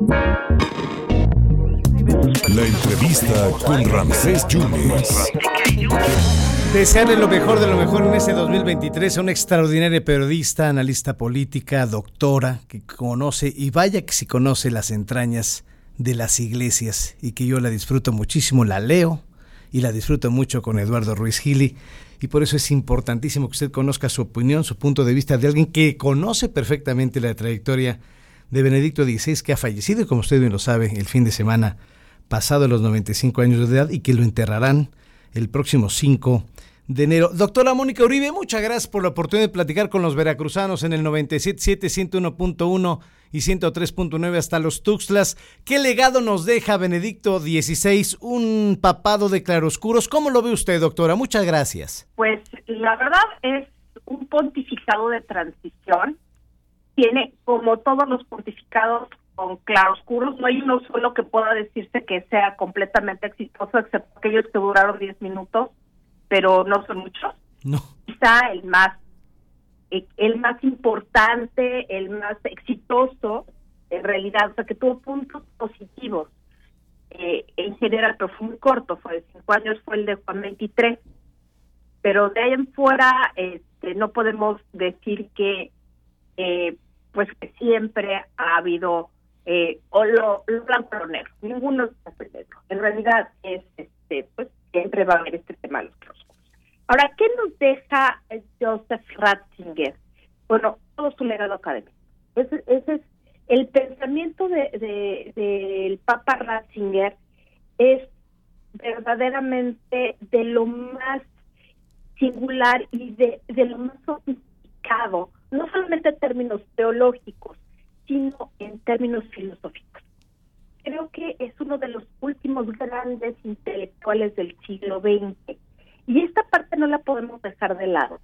La entrevista con Ramsés Yunes. Desearle lo mejor de lo mejor en ese 2023 a una extraordinaria periodista, analista política, doctora, que conoce, y vaya que si conoce las entrañas de las iglesias y que yo la disfruto muchísimo, la leo y la disfruto mucho con Eduardo Ruiz Gili. Y por eso es importantísimo que usted conozca su opinión, su punto de vista de alguien que conoce perfectamente la trayectoria de Benedicto XVI, que ha fallecido, como usted bien lo sabe, el fin de semana pasado los 95 años de edad y que lo enterrarán el próximo 5 de enero. Doctora Mónica Uribe, muchas gracias por la oportunidad de platicar con los veracruzanos en el 97.7, 101.1 y 103.9 hasta los Tuxtlas. ¿Qué legado nos deja Benedicto XVI, un papado de claroscuros? ¿Cómo lo ve usted, doctora? Muchas gracias. Pues la verdad es un pontificado de transición. Tiene, como todos los pontificados con claroscuros, no hay uno solo que pueda decirse que sea completamente exitoso, excepto aquellos que duraron 10 minutos pero no son muchos. No. Quizá el más eh, el más importante, el más exitoso, en realidad, o sea, que tuvo puntos positivos eh, en general, pero fue muy corto, fue de cinco años, fue el de Juan 23. Pero de ahí en fuera, este, no podemos decir que, eh, pues, que siempre ha habido o lo, blanco o lo negro. Ninguno es negro. En realidad, es, este, pues, siempre va a haber este tema de los Ahora, ¿qué nos deja Joseph Ratzinger? Bueno, todo su legado académico. Ese, es el pensamiento del de, de, Papa Ratzinger es verdaderamente de lo más singular y de, de lo más sofisticado, no solamente en términos teológicos, sino en términos filosóficos. Creo que es uno de los últimos grandes intelectuales del siglo XX y esta parte no la podemos dejar de lado.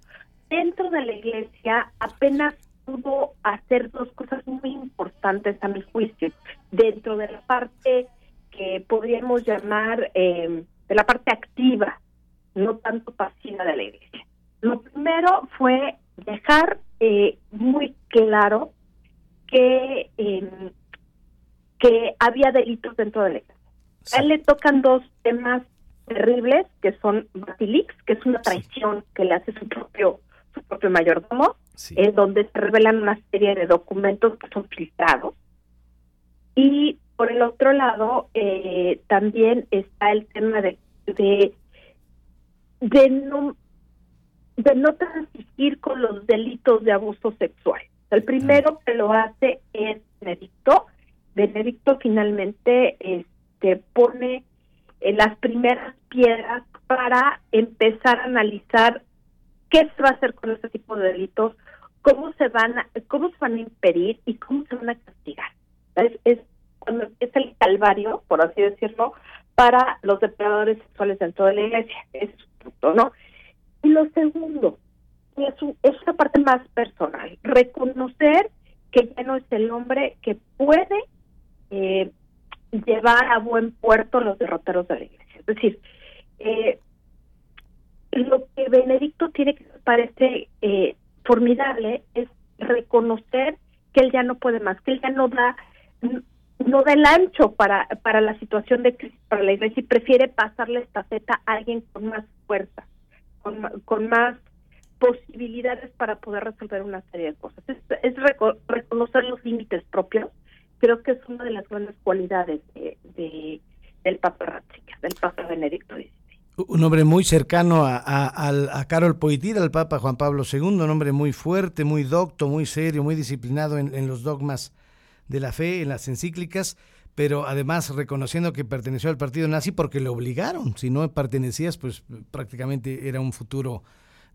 Dentro de la iglesia apenas pudo hacer dos cosas muy importantes a mi juicio. Dentro de la parte que podríamos llamar eh, de la parte activa, no tanto pasiva de la iglesia. Lo primero fue dejar eh, muy claro que em, que había delitos dentro de la iglesia. A él le tocan dos temas terribles que son Batilix, que es una traición que le hace su propio su propio mayordomo, en donde se revelan una serie de documentos que son filtrados. Y por el otro lado, eh, también está el tema de, de, de no de no transigir con los delitos de abuso sexual. El primero que lo hace es Benedicto. Benedicto finalmente este, pone en las primeras piedras para empezar a analizar qué se va a hacer con este tipo de delitos, cómo se van a, cómo se van a impedir y cómo se van a castigar. Es, es es el calvario, por así decirlo, para los depredadores sexuales dentro de la iglesia. Es punto, ¿no? Y lo segundo, es, es una parte más personal, reconocer que ya no es el hombre que puede eh, llevar a buen puerto los derroteros de la iglesia. Es decir, eh, lo que Benedicto tiene que parece eh, formidable es reconocer que él ya no puede más, que él ya no da no da el ancho para para la situación de crisis para la iglesia y prefiere pasarle esta feta a alguien con más fuerza, con, más posibilidades para poder resolver una serie de cosas. Es, es reconocer los límites propios creo que es una de las grandes cualidades de, del Papa Ratzinger, del Papa Benedicto XVI. Un hombre muy cercano a, Carol Poitira, al Papa Juan Pablo II, un hombre muy fuerte, muy docto, muy serio, muy disciplinado en los dogmas de la fe, en las encíclicas, pero además reconociendo que perteneció al partido nazi porque le obligaron. Si no pertenecías, pues prácticamente era un futuro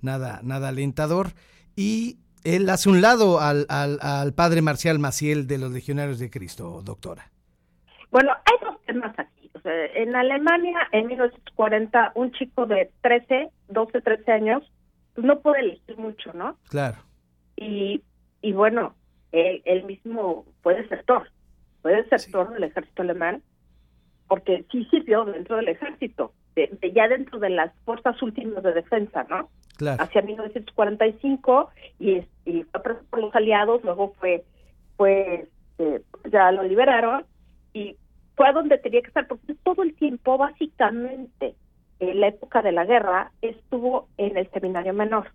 nada, nada alentador. Y él hace un lado al, al, padre Marcial Maciel de los Legionarios de Cristo, doctora. Bueno, hay dos temas aquí. en Alemania, en 1940, un chico de 13, 12, 13 años, pues no puede elegir mucho, ¿no? Claro. Y, y bueno, él, mismo puede ser actor, puede ser actor del ejército alemán, porque sí sirvió dentro del ejército, ya dentro de las fuerzas últimas de defensa, ¿no? hacia 1945 y, y fue preso por los aliados, luego fue, fue este, ya lo liberaron y fue a donde tenía que estar, porque todo el tiempo, básicamente, en la época de la guerra, estuvo en el seminario menor.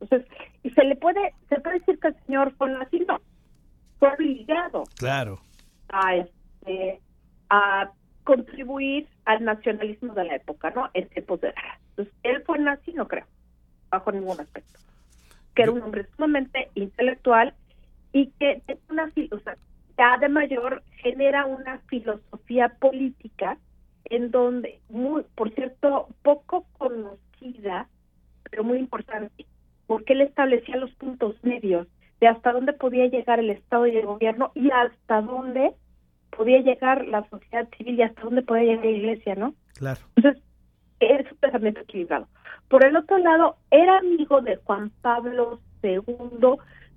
Entonces, y se le puede, se puede decir que el señor fue no, fue obligado. Claro. A, este, a contribuir al nacionalismo de la época, ¿no? En tiempos de guerra. Entonces, él fue nazi, no creo, bajo ningún aspecto. Que era un hombre sumamente intelectual y que una o sea, ya de mayor genera una filosofía política en donde, muy, por cierto, poco conocida, pero muy importante, porque él establecía los puntos medios de hasta dónde podía llegar el Estado y el gobierno y hasta dónde podía llegar la sociedad civil y hasta dónde podía llegar la iglesia, ¿no? Claro. Entonces, es un pensamiento equilibrado. Por el otro lado, era amigo de Juan Pablo II.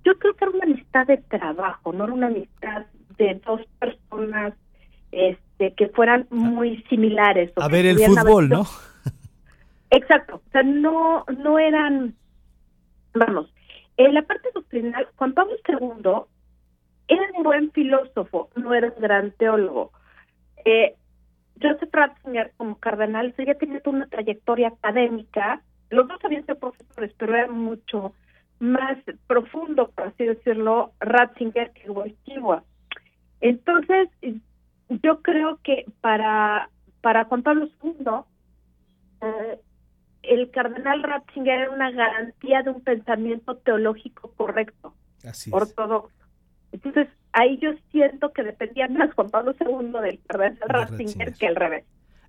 Yo creo que era una amistad de trabajo, no era una amistad de dos personas este, que fueran muy similares. A ver el fútbol, ¿no? Exacto. O sea, no, no eran, vamos, en la parte doctrinal, Juan Pablo II era un buen filósofo, no era un gran teólogo. Eh, Joseph Ratzinger, como cardenal, seguía teniendo una trayectoria académica. Los dos habían sido profesores, pero era mucho más profundo, por así decirlo, Ratzinger que Wojtyła. Entonces, yo creo que para, para Juan Pablo II, el cardenal Ratzinger era una garantía de un pensamiento teológico correcto, ortodoxo. Entonces, ahí yo siento que dependía más Juan Pablo II del cardenal Ratzinger que al revés,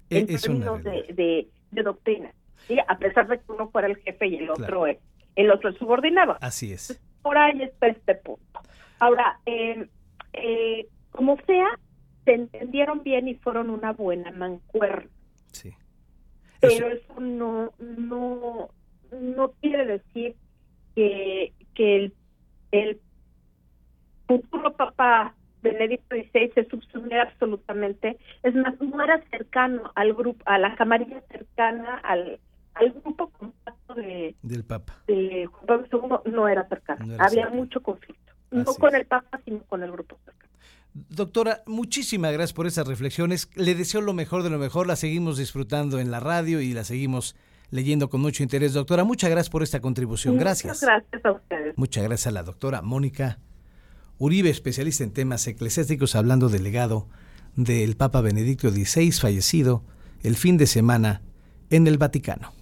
e, en términos de, de, doctrina. ¿sí? A pesar de que uno fuera el jefe y el otro es, el otro subordinado. Así es. por ahí está este punto. Ahora, eh, eh, como sea, se entendieron bien y fueron una buena mancuerna. Sí. Pero eso no, no, no quiere decir que, que el, el futuro papá Benedicto XVI se subsumiera absolutamente. Es más, no era cercano al grupo, a la camarilla cercana, al, al grupo compacto de, del Papa. De Juan Pablo II, no era cercano. Había mucho conflicto. no con el Papa, sino con el grupo. Doctora, muchísimas gracias por esas reflexiones. Le deseo lo mejor de lo mejor. La seguimos disfrutando en la radio y la seguimos leyendo con mucho interés. Doctora, muchas gracias por esta contribución. Gracias. Muchas gracias a ustedes. Muchas gracias a la doctora Mónica Uribe, especialista en temas eclesiásticos, hablando del legado del Papa Benedicto XVI, fallecido el fin de semana en el Vaticano.